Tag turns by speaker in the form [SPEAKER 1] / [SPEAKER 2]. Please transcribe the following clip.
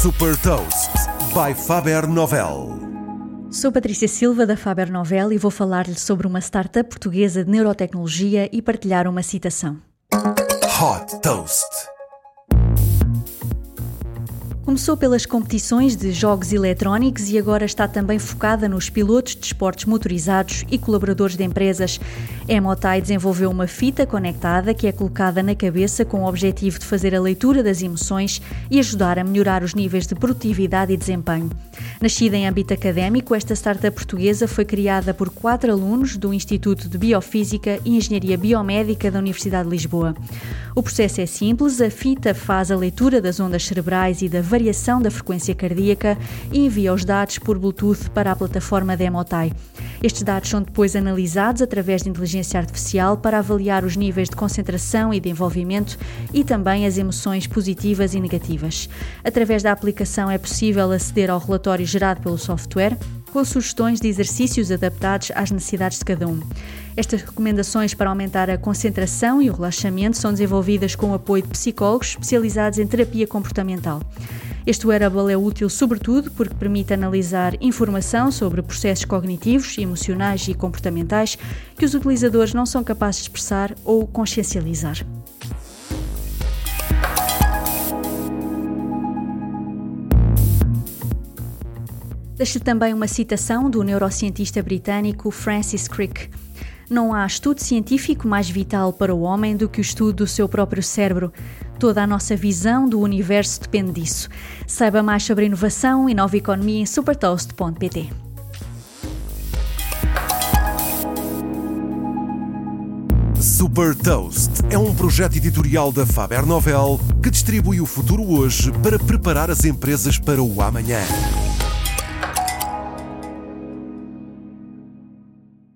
[SPEAKER 1] Super Toast by Faber Novel.
[SPEAKER 2] Sou Patrícia Silva da Faber Novel e vou falar-lhe sobre uma startup portuguesa de neurotecnologia e partilhar uma citação.
[SPEAKER 1] Hot Toast.
[SPEAKER 2] Começou pelas competições de jogos eletrónicos e agora está também focada nos pilotos de esportes motorizados e colaboradores de empresas. A Emotai desenvolveu uma fita conectada que é colocada na cabeça com o objetivo de fazer a leitura das emoções e ajudar a melhorar os níveis de produtividade e desempenho. Nascida em âmbito académico, esta startup portuguesa foi criada por quatro alunos do Instituto de Biofísica e Engenharia Biomédica da Universidade de Lisboa. O processo é simples, a fita faz a leitura das ondas cerebrais e da variação da frequência cardíaca e envia os dados por Bluetooth para a plataforma da Emotai. Estes dados são depois analisados através de inteligência artificial para avaliar os níveis de concentração e de envolvimento e também as emoções positivas e negativas. Através da aplicação é possível aceder ao relatório gerado pelo software com sugestões de exercícios adaptados às necessidades de cada um. Estas recomendações para aumentar a concentração e o relaxamento são desenvolvidas com o apoio de psicólogos especializados em terapia comportamental. Este wearable é útil sobretudo porque permite analisar informação sobre processos cognitivos, emocionais e comportamentais que os utilizadores não são capazes de expressar ou consciencializar. Deixo também uma citação do neurocientista britânico Francis Crick. Não há estudo científico mais vital para o homem do que o estudo do seu próprio cérebro. Toda a nossa visão do universo depende disso. Saiba mais sobre inovação e nova economia em supertoast.pt.
[SPEAKER 1] Super Toast é um projeto editorial da Faber Novel que distribui o futuro hoje para preparar as empresas para o amanhã.